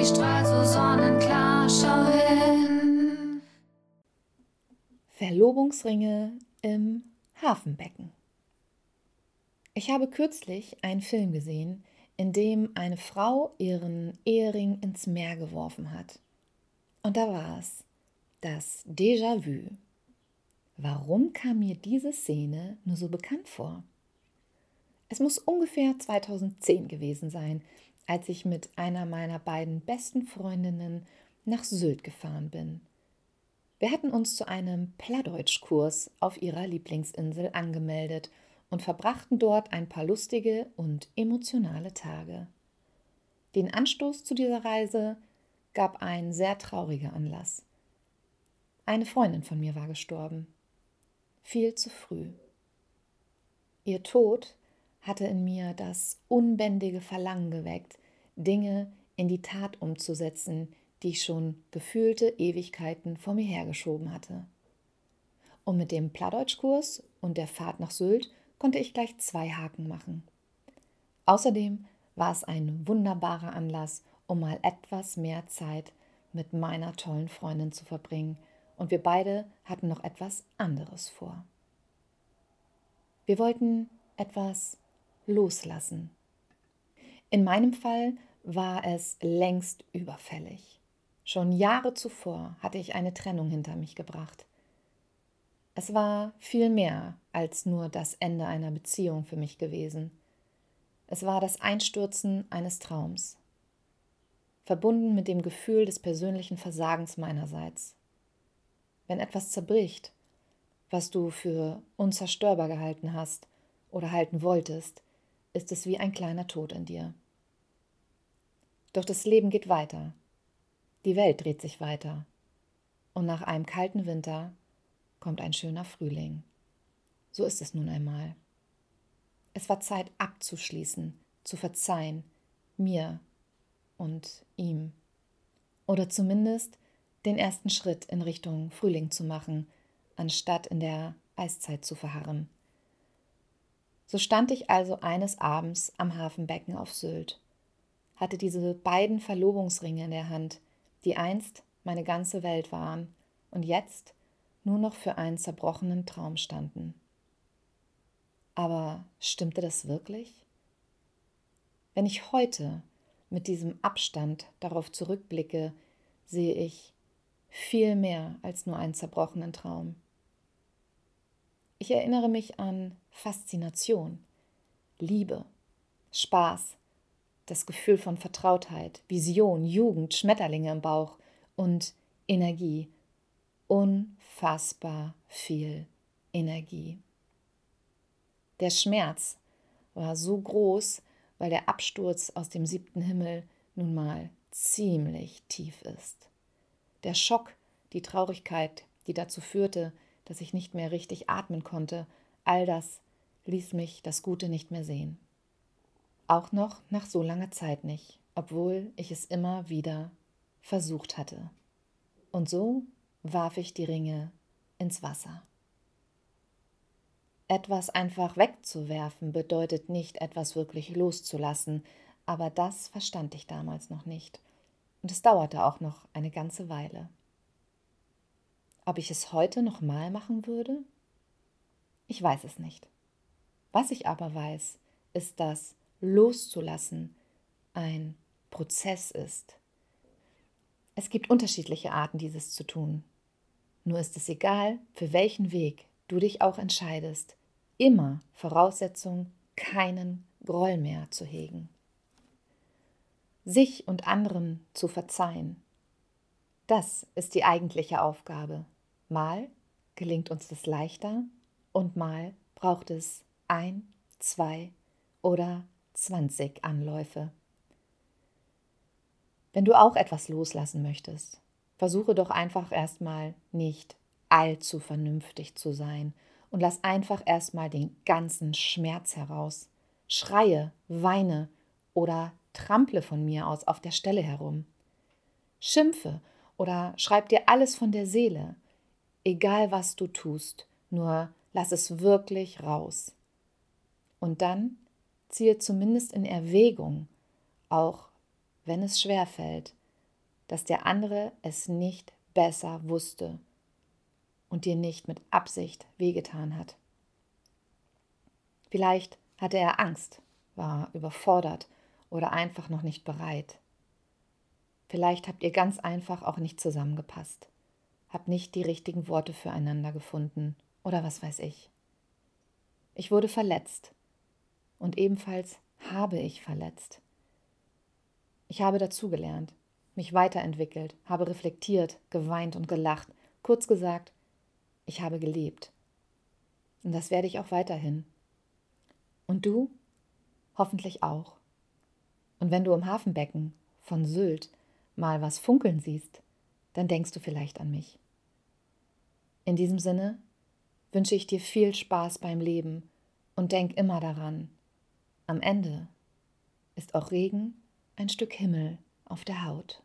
Sie strahlt so sonnenklar, schau hin. Verlobungsringe im Hafenbecken. Ich habe kürzlich einen Film gesehen, in dem eine Frau ihren Ehering ins Meer geworfen hat. Und da war es, das Déjà-vu. Warum kam mir diese Szene nur so bekannt vor? Es muss ungefähr 2010 gewesen sein, als ich mit einer meiner beiden besten Freundinnen nach Sylt gefahren bin. Wir hatten uns zu einem Plattdeutschkurs auf ihrer Lieblingsinsel angemeldet und verbrachten dort ein paar lustige und emotionale Tage. Den Anstoß zu dieser Reise gab ein sehr trauriger Anlass. Eine Freundin von mir war gestorben viel zu früh. Ihr Tod hatte in mir das unbändige Verlangen geweckt, Dinge in die Tat umzusetzen, die ich schon gefühlte Ewigkeiten vor mir hergeschoben hatte. Und mit dem Plattdeutschkurs und der Fahrt nach Sylt konnte ich gleich zwei Haken machen. Außerdem war es ein wunderbarer Anlass, um mal etwas mehr Zeit mit meiner tollen Freundin zu verbringen und wir beide hatten noch etwas anderes vor. Wir wollten etwas loslassen. In meinem Fall war es längst überfällig. Schon Jahre zuvor hatte ich eine Trennung hinter mich gebracht. Es war viel mehr als nur das Ende einer Beziehung für mich gewesen. Es war das Einstürzen eines Traums, verbunden mit dem Gefühl des persönlichen Versagens meinerseits wenn etwas zerbricht, was du für unzerstörbar gehalten hast oder halten wolltest, ist es wie ein kleiner Tod in dir. Doch das Leben geht weiter. Die Welt dreht sich weiter. Und nach einem kalten Winter kommt ein schöner Frühling. So ist es nun einmal. Es war Zeit abzuschließen, zu verzeihen, mir und ihm. Oder zumindest den ersten Schritt in Richtung Frühling zu machen, anstatt in der Eiszeit zu verharren. So stand ich also eines Abends am Hafenbecken auf Sylt, hatte diese beiden Verlobungsringe in der Hand, die einst meine ganze Welt waren und jetzt nur noch für einen zerbrochenen Traum standen. Aber stimmte das wirklich? Wenn ich heute mit diesem Abstand darauf zurückblicke, sehe ich, viel mehr als nur einen zerbrochenen Traum. Ich erinnere mich an Faszination, Liebe, Spaß, das Gefühl von Vertrautheit, Vision, Jugend, Schmetterlinge im Bauch und Energie, unfassbar viel Energie. Der Schmerz war so groß, weil der Absturz aus dem siebten Himmel nun mal ziemlich tief ist. Der Schock, die Traurigkeit, die dazu führte, dass ich nicht mehr richtig atmen konnte, all das ließ mich das Gute nicht mehr sehen. Auch noch nach so langer Zeit nicht, obwohl ich es immer wieder versucht hatte. Und so warf ich die Ringe ins Wasser. Etwas einfach wegzuwerfen bedeutet nicht etwas wirklich loszulassen, aber das verstand ich damals noch nicht und es dauerte auch noch eine ganze Weile. Ob ich es heute noch mal machen würde? Ich weiß es nicht. Was ich aber weiß, ist, dass loszulassen ein Prozess ist. Es gibt unterschiedliche Arten, dieses zu tun. Nur ist es egal, für welchen Weg du dich auch entscheidest, immer Voraussetzung, keinen Groll mehr zu hegen sich und anderen zu verzeihen. Das ist die eigentliche Aufgabe. Mal gelingt uns das leichter und mal braucht es ein, zwei oder zwanzig Anläufe. Wenn du auch etwas loslassen möchtest, versuche doch einfach erstmal nicht allzu vernünftig zu sein und lass einfach erstmal den ganzen Schmerz heraus. Schreie, weine oder trample von mir aus auf der Stelle herum. Schimpfe oder schreib dir alles von der Seele. Egal was du tust, nur lass es wirklich raus. Und dann ziehe zumindest in Erwägung, auch wenn es schwer fällt, dass der andere es nicht besser wusste und dir nicht mit Absicht wehgetan hat. Vielleicht hatte er Angst, war überfordert oder einfach noch nicht bereit. Vielleicht habt ihr ganz einfach auch nicht zusammengepasst, habt nicht die richtigen Worte füreinander gefunden oder was weiß ich. Ich wurde verletzt und ebenfalls habe ich verletzt. Ich habe dazugelernt, mich weiterentwickelt, habe reflektiert, geweint und gelacht. Kurz gesagt, ich habe gelebt. Und das werde ich auch weiterhin. Und du? Hoffentlich auch. Und wenn du im Hafenbecken von Sylt mal was funkeln siehst, dann denkst du vielleicht an mich. In diesem Sinne wünsche ich dir viel Spaß beim Leben und denk immer daran, am Ende ist auch Regen ein Stück Himmel auf der Haut.